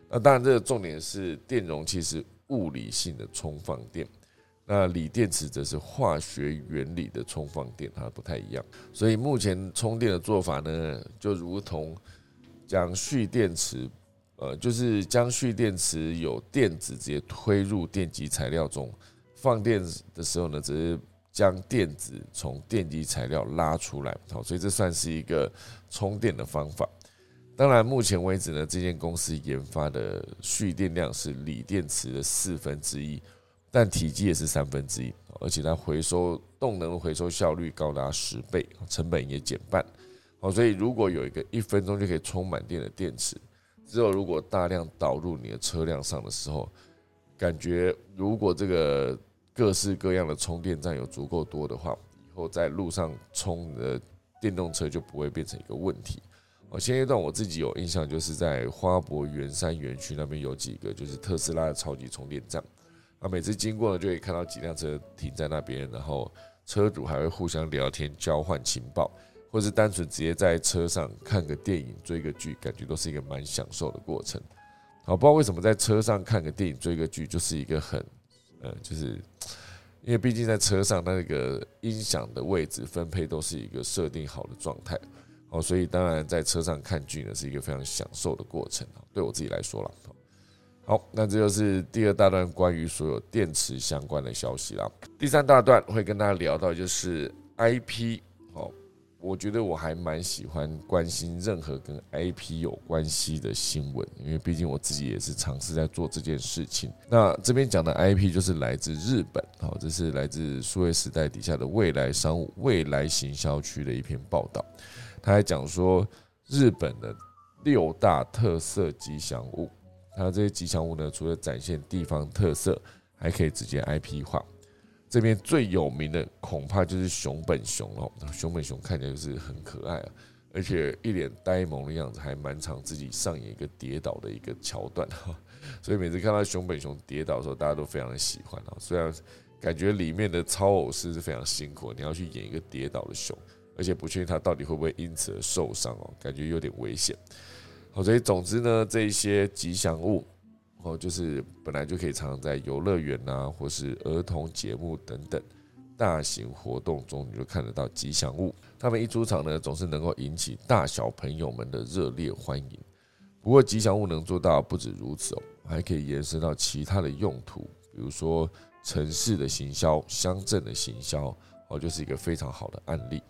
S1: 那当然，这个重点是电容器是物理性的充放电。那锂电池则是化学原理的充放电，它不太一样。所以目前充电的做法呢，就如同将蓄电池，呃，就是将蓄电池有电子直接推入电极材料中，放电的时候呢，只是将电子从电极材料拉出来。好，所以这算是一个充电的方法。当然，目前为止呢，这间公司研发的蓄电量是锂电池的四分之一。但体积也是三分之一，而且它回收动能回收效率高达十倍，成本也减半。好，所以如果有一个一分钟就可以充满电的电池，之后如果大量导入你的车辆上的时候，感觉如果这个各式各样的充电站有足够多的话，以后在路上充的电动车就不会变成一个问题。哦，现阶段我自己有印象，就是在花博圆山园区那边有几个就是特斯拉的超级充电站。啊，每次经过呢，就可以看到几辆车停在那边，然后车主还会互相聊天、交换情报，或是单纯直接在车上看个电影、追个剧，感觉都是一个蛮享受的过程。好，不知道为什么在车上看个电影、追个剧，就是一个很，呃，就是因为毕竟在车上那个音响的位置分配都是一个设定好的状态，哦，所以当然在车上看剧呢是一个非常享受的过程对我自己来说了。好，那这就是第二大段关于所有电池相关的消息啦。第三大段会跟大家聊到就是 IP。哦，我觉得我还蛮喜欢关心任何跟 IP 有关系的新闻，因为毕竟我自己也是尝试在做这件事情。那这边讲的 IP 就是来自日本，好，这是来自数位时代底下的未来商务、未来行销区的一篇报道。他还讲说日本的六大特色吉祥物。它这些吉祥物呢，除了展现地方特色，还可以直接 IP 化。这边最有名的恐怕就是熊本熊哦，熊本熊看起来就是很可爱啊，而且一脸呆萌的样子，还蛮常自己上演一个跌倒的一个桥段哈。所以每次看到熊本熊跌倒的时候，大家都非常的喜欢啊。虽然感觉里面的操偶师是非常辛苦，你要去演一个跌倒的熊，而且不确定他到底会不会因此而受伤哦，感觉有点危险。好，所以总之呢，这一些吉祥物哦，就是本来就可以常常在游乐园呐，或是儿童节目等等大型活动中，你就看得到吉祥物。他们一出场呢，总是能够引起大小朋友们的热烈欢迎。不过，吉祥物能做到不止如此哦，还可以延伸到其他的用途，比如说城市的行销、乡镇的行销哦，就是一个非常好的案例。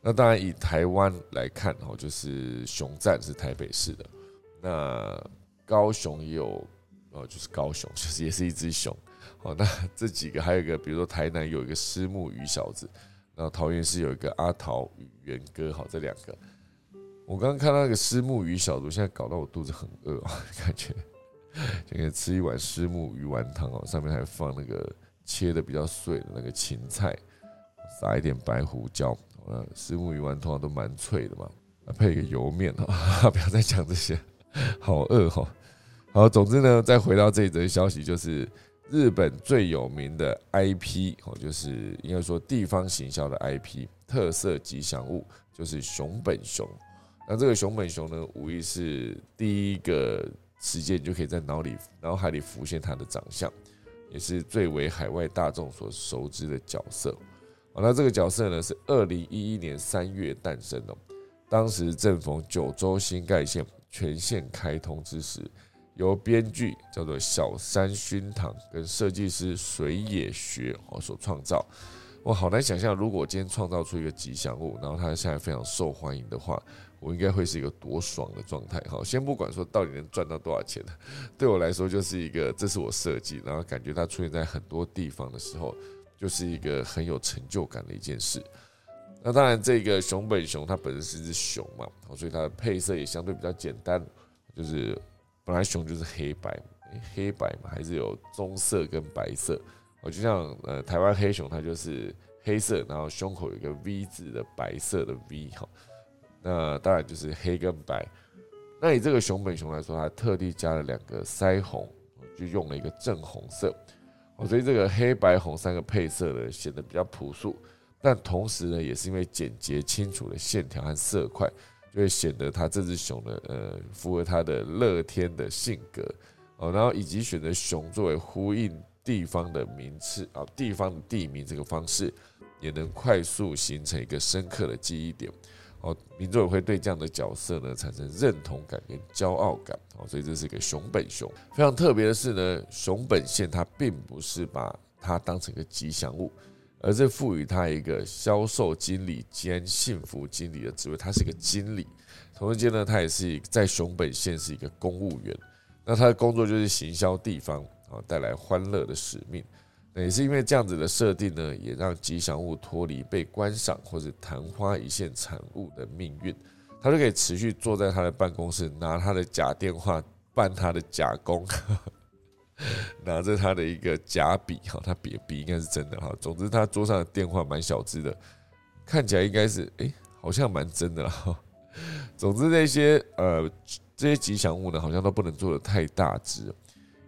S1: 那当然，以台湾来看，哦，就是熊站是台北市的，那高雄也有，哦，就是高雄，其 实也是一只熊。哦，那这几个还有一个，比如说台南有一个狮木鱼小子，然后桃园市有一个阿桃与元哥，好，这两个。我刚刚看到那个狮木鱼小子，现在搞到我肚子很饿，感觉就可以吃一碗狮木鱼丸汤哦，上面还放那个切的比较碎的那个芹菜，撒一点白胡椒。呃，石木鱼丸通常都蛮脆的嘛，配一个油面哈，不要再讲这些，好饿哈。好，总之呢，再回到这一则消息，就是日本最有名的 IP 哦，就是应该说地方行销的 IP 特色吉祥物，就是熊本熊。那这个熊本熊呢，无疑是第一个时间就可以在脑里脑海里浮现它的长相，也是最为海外大众所熟知的角色。哦，那这个角色呢，是二零一一年三月诞生的，当时正逢九州新干线全线开通之时。由编剧叫做小山熏堂跟设计师水野学哦所创造，我好难想象，如果今天创造出一个吉祥物，然后它现在非常受欢迎的话，我应该会是一个多爽的状态。哈，先不管说到底能赚到多少钱，对我来说就是一个，这是我设计，然后感觉它出现在很多地方的时候，就是一个很有成就感的一件事。那当然，这个熊本熊它本身是一只熊嘛，所以它的配色也相对比较简单，就是。本来熊就是黑白，黑白嘛，还是有棕色跟白色。我就像呃台湾黑熊，它就是黑色，然后胸口有一个 V 字的白色的 V 哈。那当然就是黑跟白。那以这个熊本熊来说，它特地加了两个腮红，就用了一个正红色。所以这个黑白红三个配色呢，显得比较朴素，但同时呢，也是因为简洁清楚的线条和色块。就会显得它这只熊呢，呃，符合它的乐天的性格哦，然后以及选择熊作为呼应地方的名次啊，地方的地名这个方式，也能快速形成一个深刻的记忆点哦，民众也会对这样的角色呢产生认同感跟骄傲感哦，所以这是一个熊本熊。非常特别的是呢，熊本县它并不是把它当成一个吉祥物。而是赋予他一个销售经理兼幸福经理的职位，他是一个经理，同时间呢，他也是在熊本县是一个公务员。那他的工作就是行销地方啊，带来欢乐的使命。那也是因为这样子的设定呢，也让吉祥物脱离被观赏或者昙花一现产物的命运，他就可以持续坐在他的办公室，拿他的假电话办他的假工。拿着他的一个假笔哈，他笔笔应该是真的哈。总之，他桌上的电话蛮小只的，看起来应该是哎，好像蛮真的哈。总之，那些呃这些吉祥物呢，好像都不能做的太大只，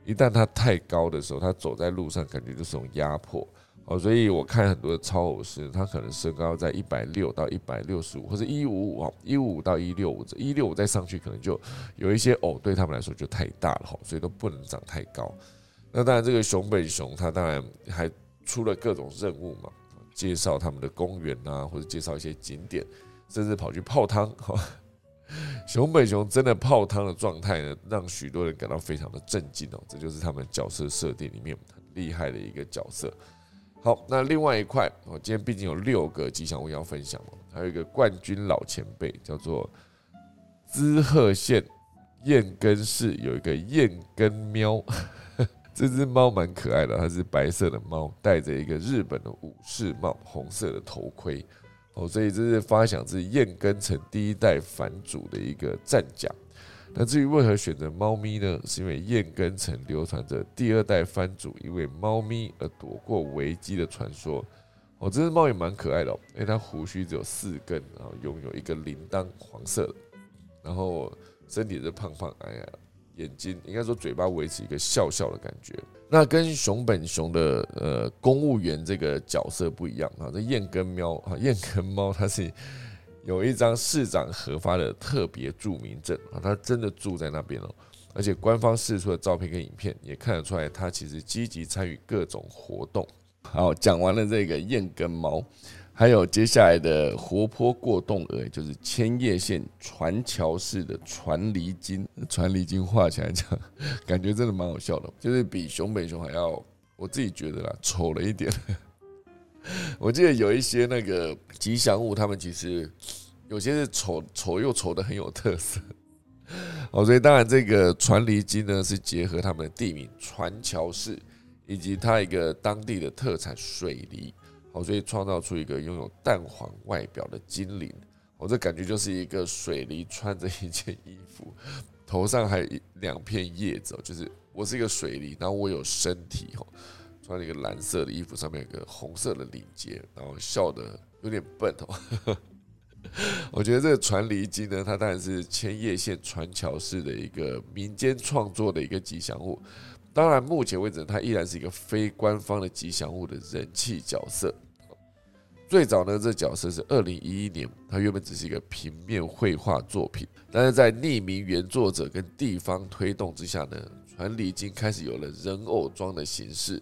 S1: 一旦它太高的时候，他走在路上感觉就是种压迫。哦，所以我看很多的超偶师，他可能身高在一百六到一百六十五，或者一五五啊，一五五到一六五，一六五再上去，可能就有一些偶对他们来说就太大了哈，所以都不能长太高。那当然，这个熊本熊他当然还出了各种任务嘛，介绍他们的公园啊，或者介绍一些景点，甚至跑去泡汤哈。熊本熊真的泡汤的状态呢，让许多人感到非常的震惊哦。这就是他们角色设定里面很厉害的一个角色。好，那另外一块，我今天毕竟有六个吉祥物要分享嘛，还有一个冠军老前辈叫做滋贺县燕根市有一个燕根喵，这只猫蛮可爱的，它是白色的猫，戴着一个日本的武士帽，红色的头盔，哦，所以这是发祥自燕根城第一代藩主的一个战甲。那至于为何选择猫咪呢？是因为燕根城流传着第二代藩主因为猫咪而躲过危机的传说。哦，这只猫也蛮可爱的哦，因为它胡须只有四根，然后拥有一个铃铛，黄色的，然后身体是胖胖哎呀，眼睛应该说嘴巴维持一个笑笑的感觉。那跟熊本熊的呃公务员这个角色不一样啊，这燕根喵啊，燕根猫它是。有一张市长核发的特别住民证啊，他真的住在那边哦，而且官方释出的照片跟影片也看得出来，他其实积极参与各种活动。好，讲完了这个燕跟猫，还有接下来的活泼过动儿，就是千叶县船桥市的传离金。传离金画起来讲，感觉真的蛮好笑的，就是比熊本熊还要，我自己觉得啦，丑了一点。我记得有一些那个吉祥物，他们其实有些是丑丑又丑的很有特色。哦，所以当然这个传离金呢是结合他们的地名船桥市以及它一个当地的特产水梨。哦，所以创造出一个拥有淡黄外表的精灵我，这感觉就是一个水梨穿着一件衣服，头上还有两片叶子，就是我是一个水梨，然后我有身体哦。穿了一个蓝色的衣服，上面有个红色的领结，然后笑得有点笨哦。我觉得这个传离金呢，它当然是千叶县船桥市的一个民间创作的一个吉祥物。当然，目前为止它依然是一个非官方的吉祥物的人气角色。最早呢，这角色是二零一一年，它原本只是一个平面绘画作品，但是在匿名原作者跟地方推动之下呢，传离经开始有了人偶装的形式，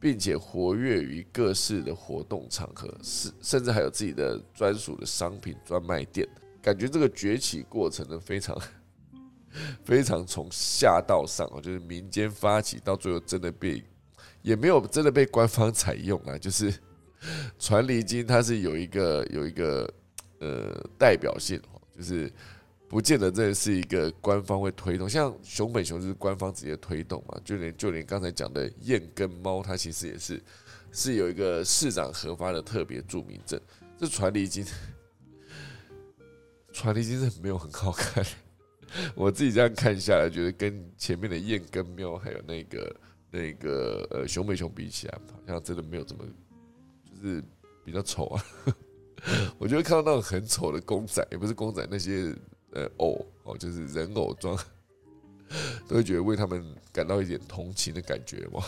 S1: 并且活跃于各式的活动场合，是甚至还有自己的专属的商品专卖店。感觉这个崛起过程呢，非常非常从下到上啊，就是民间发起，到最后真的被也没有真的被官方采用啊，就是。传离经它是有一个有一个呃代表性就是不见得这是一个官方会推动，像熊本熊就是官方直接推动嘛，就连就连刚才讲的燕跟猫，它其实也是是有一个市长核发的特别著名证。这传离经，传离经是没有很好看，我自己这样看下来，觉得跟前面的燕跟喵还有那个那个呃熊本熊比起来，好像真的没有这么就。是比较丑啊，我就会看到那种很丑的公仔，也不是公仔，那些呃偶 哦，就是人偶装，都会觉得为他们感到一点同情的感觉嘛。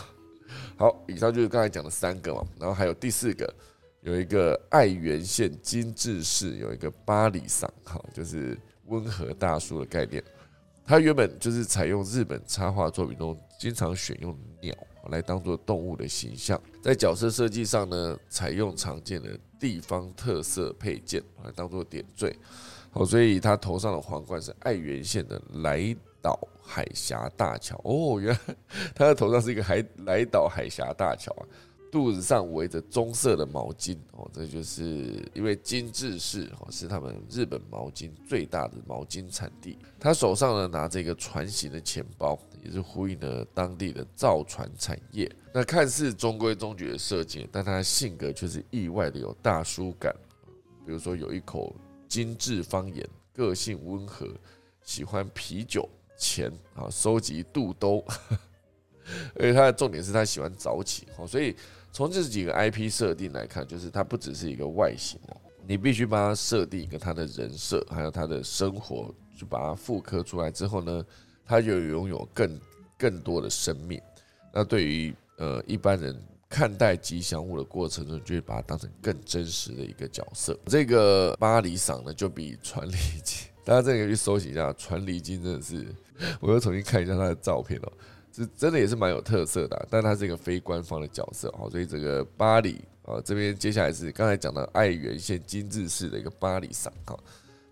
S1: 好，以上就是刚才讲的三个嘛，然后还有第四个，有一个爱媛县精致市有一个巴里桑，哈，就是温和大叔的概念。它原本就是采用日本插画作品中经常选用鸟。来当做动物的形象，在角色设计上呢，采用常见的地方特色配件来当做点缀。哦，所以他头上的皇冠是爱媛县的来岛海峡大桥。哦，原来他的头上是一个海来岛海峡大桥啊。肚子上围着棕色的毛巾哦，这就是因为金致市哦是他们日本毛巾最大的毛巾产地。他手上呢拿着一个船形的钱包，也是呼应了当地的造船产业。那看似中规中矩的设计，但他的性格却是意外的有大叔感。比如说有一口精致方言，个性温和，喜欢啤酒、钱啊，收集肚兜。而且他的重点是他喜欢早起哦，所以。从这几个 IP 设定来看，就是他不只是一个外形哦，你必须帮他设定一个它的人设，还有他的生活，就把它复刻出来之后呢，他就拥有更更多的生命。那对于呃一般人看待吉祥物的过程中，就会把它当成更真实的一个角色。这个巴黎赏呢，就比传离金，大家这个去搜集一下，传离金真的是，我又重新看一下他的照片哦。是真的也是蛮有特色的，但它是一个非官方的角色哦，所以这个巴黎啊这边接下来是刚才讲的爱媛县金治市的一个巴黎赏哈，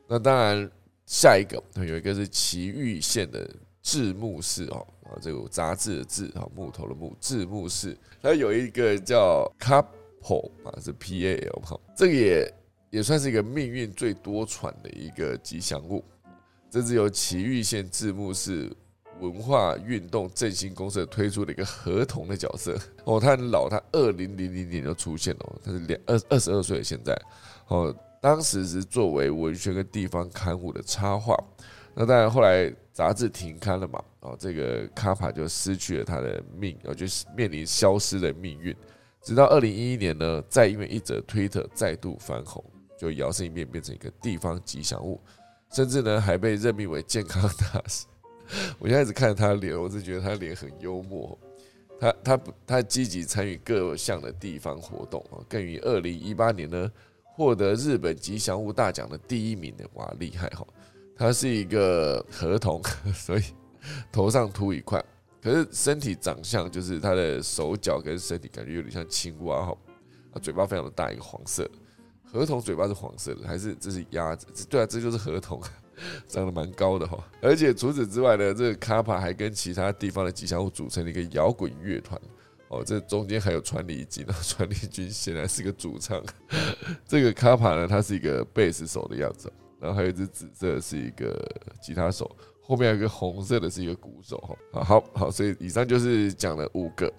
S1: 那当然下一个有一个是岐玉县的志木市哦啊这个杂志的志啊木头的木志木市，它有一个叫 Couple 啊是 P A L 哈，这个也也算是一个命运最多舛的一个吉祥物，这是由岐玉县字幕市。文化运动振兴公社推出的一个合同的角色。哦，他很老，他二零零零年就出现了，他是两二二十二岁，现在。哦，当时是作为文学跟地方刊物的插画，那当然后来杂志停刊了嘛，哦，这个卡帕就失去了他的命，哦，就是面临消失的命运，直到二零一一年呢，再因为一则推特再度翻红，就摇身一变变成一个地方吉祥物，甚至呢还被任命为健康大使。我现在只看着他的脸，我是觉得他脸很幽默。他他他积极参与各项的地方活动啊，更于二零一八年呢获得日本吉祥物大奖的第一名的哇，厉害哈！他是一个合同，所以头上秃一块，可是身体长相就是他的手脚跟身体感觉有点像青蛙哈，啊，嘴巴非常的大，一个黄色。合同嘴巴是黄色的，还是这是鸭子？对啊，这就是合同。长得蛮高的哈，而且除此之外呢，这个卡帕还跟其他地方的吉祥物组成了一个摇滚乐团哦。这中间还有传礼金，传礼君显然是个主唱。这个卡帕呢，他是一个贝斯手的样子，然后还有一只紫色是一个吉他手，后面有一个红色的是一个鼓手哈。好好，所以以上就是讲了五个，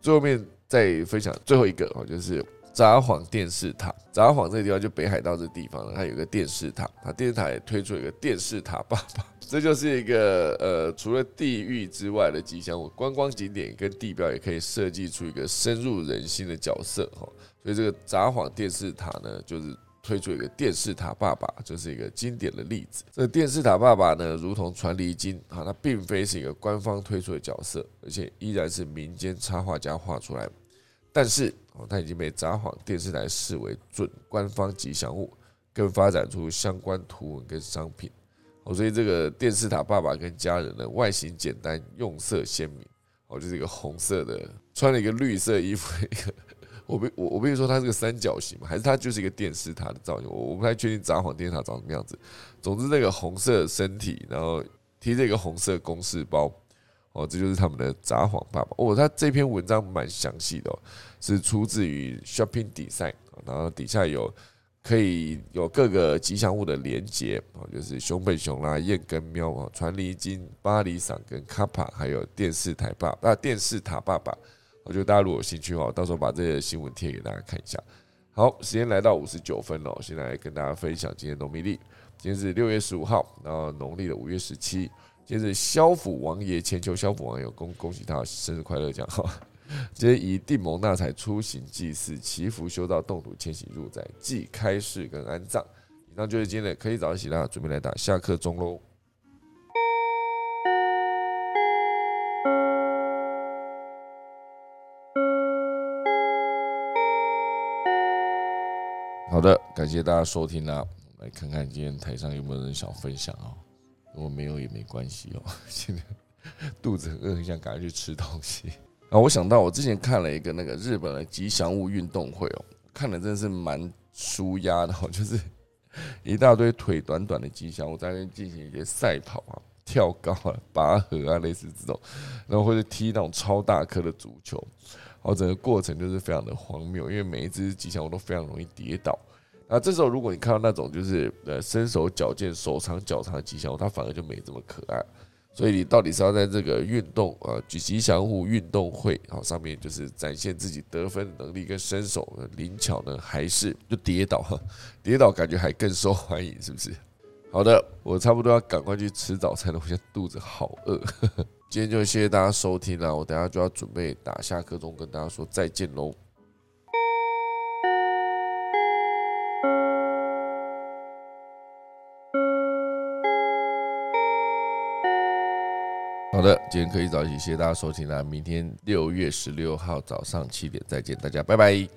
S1: 最后面再分享最后一个哦，就是。札幌电视塔，札幌这个地方就北海道这地方呢，它有个电视塔，它电视塔也推出一个电视塔爸爸，这就是一个呃，除了地域之外的吉祥物，观光景点跟地标也可以设计出一个深入人心的角色哈。所以这个札幌电视塔呢，就是推出一个电视塔爸爸，就是一个经典的例子。这电视塔爸爸呢，如同传离经啊，它并非是一个官方推出的角色，而且依然是民间插画家画出来。但是哦，它已经被札幌电视台视为准官方吉祥物，更发展出相关图文跟商品。哦，所以这个电视塔爸爸跟家人呢，外形简单，用色鲜明。哦，就是一个红色的，穿了一个绿色衣服，一个我不我我不是说它是个三角形嘛，还是它就是一个电视塔的造型？我我不太确定札幌电视塔长什么样子。总之，那个红色身体，然后提着一个红色公事包，哦，这就是他们的札幌爸爸。哦，他这篇文章蛮详细的，哦是出自于 Shopping Design，然后底下有。可以有各个吉祥物的连接啊，就是熊本熊啦、燕跟喵啊、传离金、巴黎伞跟卡帕，还有电视台爸啊、电视塔爸爸。我觉得大家如果有兴趣的话，到时候把这些新闻贴给大家看一下。好，时间来到五十九分了，现在跟大家分享今天农历。今天是六月十五号，然后农历的五月十七。今天是萧府王爷，千秋萧府王爷，恭恭喜他生日快乐，讲哈。今天以定蒙纳才出行祭祀祈福修道动土迁徙入宅祭开市跟安葬，以上就是今天的可以早起啦，准备来打下课钟喽。好的，感谢大家收听啦，来看看今天台上有没有人想分享哦。如果没有也没关系哦，现在肚子很饿，很想赶快去吃东西。啊，我想到我之前看了一个那个日本的吉祥物运动会哦，看的真的是蛮舒压的哦，就是一大堆腿短短的吉祥物在那边进行一些赛跑啊、跳高啊、拔河啊，类似这种，然后或者踢那种超大颗的足球，后整个过程就是非常的荒谬，因为每一只吉祥物都非常容易跌倒。那这时候如果你看到那种就是呃身手矫健、手长脚长的吉祥物，它反而就没这么可爱。所以你到底是要在这个运动啊举吉祥物运动会啊上面，就是展现自己得分能力跟身手灵巧呢，还是就跌倒？跌倒感觉还更受欢迎，是不是？好的，我差不多要赶快去吃早餐了，我现在肚子好饿。今天就谢谢大家收听了，我等下就要准备打下课钟，跟大家说再见喽。好的，今天可以早起，谢谢大家收听啦。明天六月十六号早上七点再见，大家拜拜。